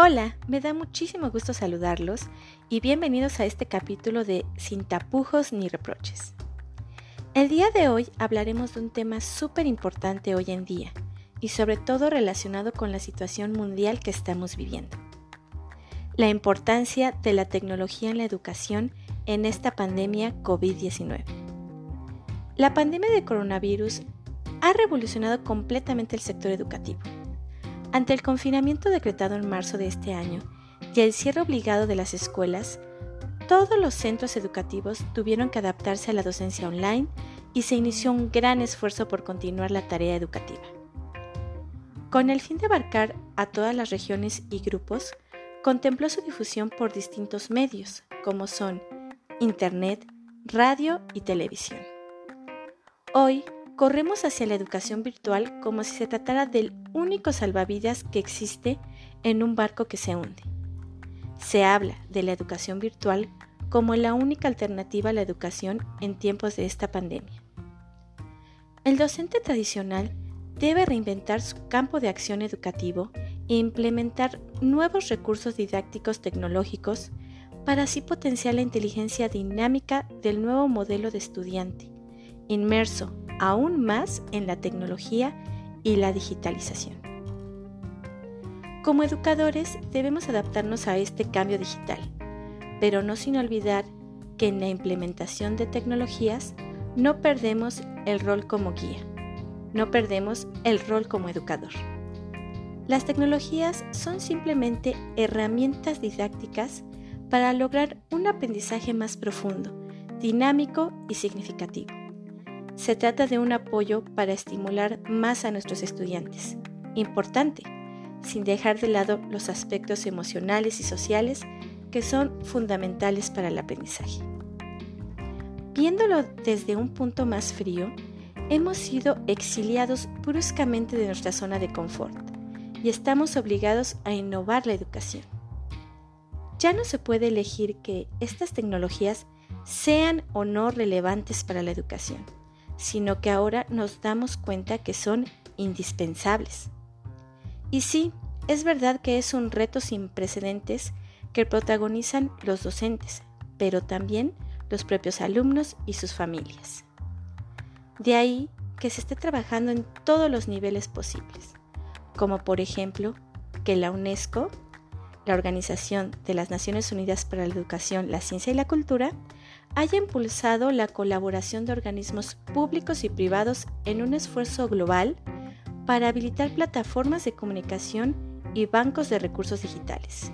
Hola, me da muchísimo gusto saludarlos y bienvenidos a este capítulo de Sin tapujos ni reproches. El día de hoy hablaremos de un tema súper importante hoy en día y sobre todo relacionado con la situación mundial que estamos viviendo. La importancia de la tecnología en la educación en esta pandemia COVID-19. La pandemia de coronavirus ha revolucionado completamente el sector educativo ante el confinamiento decretado en marzo de este año y el cierre obligado de las escuelas, todos los centros educativos tuvieron que adaptarse a la docencia online y se inició un gran esfuerzo por continuar la tarea educativa. Con el fin de abarcar a todas las regiones y grupos, contempló su difusión por distintos medios, como son Internet, radio y televisión. Hoy, corremos hacia la educación virtual como si se tratara del único salvavidas que existe en un barco que se hunde. Se habla de la educación virtual como la única alternativa a la educación en tiempos de esta pandemia. El docente tradicional debe reinventar su campo de acción educativo e implementar nuevos recursos didácticos tecnológicos para así potenciar la inteligencia dinámica del nuevo modelo de estudiante, inmerso aún más en la tecnología y la digitalización. Como educadores debemos adaptarnos a este cambio digital, pero no sin olvidar que en la implementación de tecnologías no perdemos el rol como guía, no perdemos el rol como educador. Las tecnologías son simplemente herramientas didácticas para lograr un aprendizaje más profundo, dinámico y significativo. Se trata de un apoyo para estimular más a nuestros estudiantes. Importante, sin dejar de lado los aspectos emocionales y sociales que son fundamentales para el aprendizaje. Viéndolo desde un punto más frío, hemos sido exiliados bruscamente de nuestra zona de confort y estamos obligados a innovar la educación. Ya no se puede elegir que estas tecnologías sean o no relevantes para la educación sino que ahora nos damos cuenta que son indispensables. Y sí, es verdad que es un reto sin precedentes que protagonizan los docentes, pero también los propios alumnos y sus familias. De ahí que se esté trabajando en todos los niveles posibles, como por ejemplo que la UNESCO, la Organización de las Naciones Unidas para la Educación, la Ciencia y la Cultura, haya impulsado la colaboración de organismos públicos y privados en un esfuerzo global para habilitar plataformas de comunicación y bancos de recursos digitales.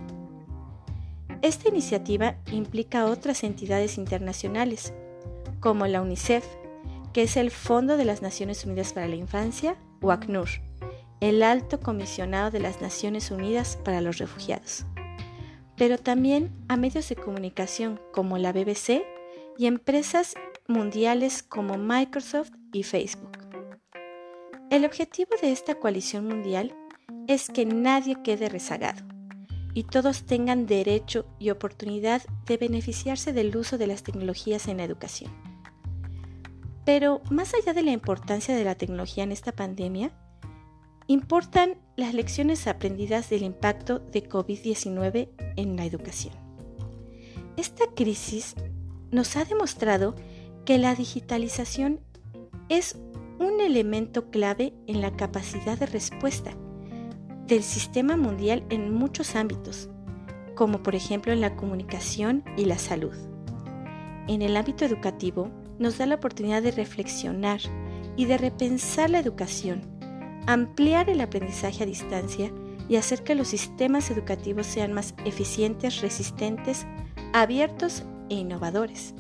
Esta iniciativa implica otras entidades internacionales, como la UNICEF, que es el Fondo de las Naciones Unidas para la Infancia, o ACNUR, el Alto Comisionado de las Naciones Unidas para los Refugiados, pero también a medios de comunicación como la BBC y empresas mundiales como Microsoft y Facebook. El objetivo de esta coalición mundial es que nadie quede rezagado y todos tengan derecho y oportunidad de beneficiarse del uso de las tecnologías en la educación. Pero más allá de la importancia de la tecnología en esta pandemia, importan las lecciones aprendidas del impacto de COVID-19 en la educación. Esta crisis nos ha demostrado que la digitalización es un elemento clave en la capacidad de respuesta del sistema mundial en muchos ámbitos, como por ejemplo en la comunicación y la salud. En el ámbito educativo, nos da la oportunidad de reflexionar y de repensar la educación, ampliar el aprendizaje a distancia y hacer que los sistemas educativos sean más eficientes, resistentes, abiertos e innovadores.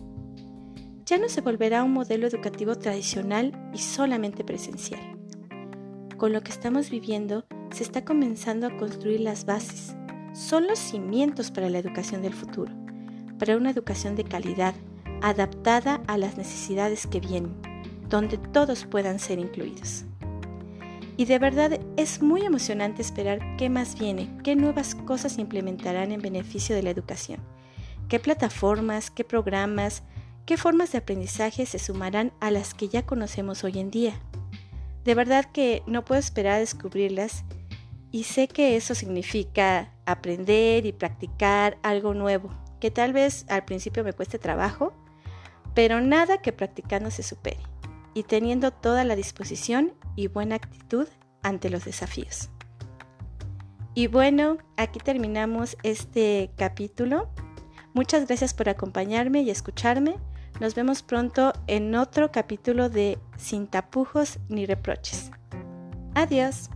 Ya no se volverá un modelo educativo tradicional y solamente presencial. Con lo que estamos viviendo, se está comenzando a construir las bases. Son los cimientos para la educación del futuro, para una educación de calidad, adaptada a las necesidades que vienen, donde todos puedan ser incluidos. Y de verdad es muy emocionante esperar qué más viene, qué nuevas cosas se implementarán en beneficio de la educación qué plataformas, qué programas, qué formas de aprendizaje se sumarán a las que ya conocemos hoy en día. De verdad que no puedo esperar a descubrirlas y sé que eso significa aprender y practicar algo nuevo, que tal vez al principio me cueste trabajo, pero nada que practicando se supere y teniendo toda la disposición y buena actitud ante los desafíos. Y bueno, aquí terminamos este capítulo. Muchas gracias por acompañarme y escucharme. Nos vemos pronto en otro capítulo de Sin tapujos ni reproches. Adiós.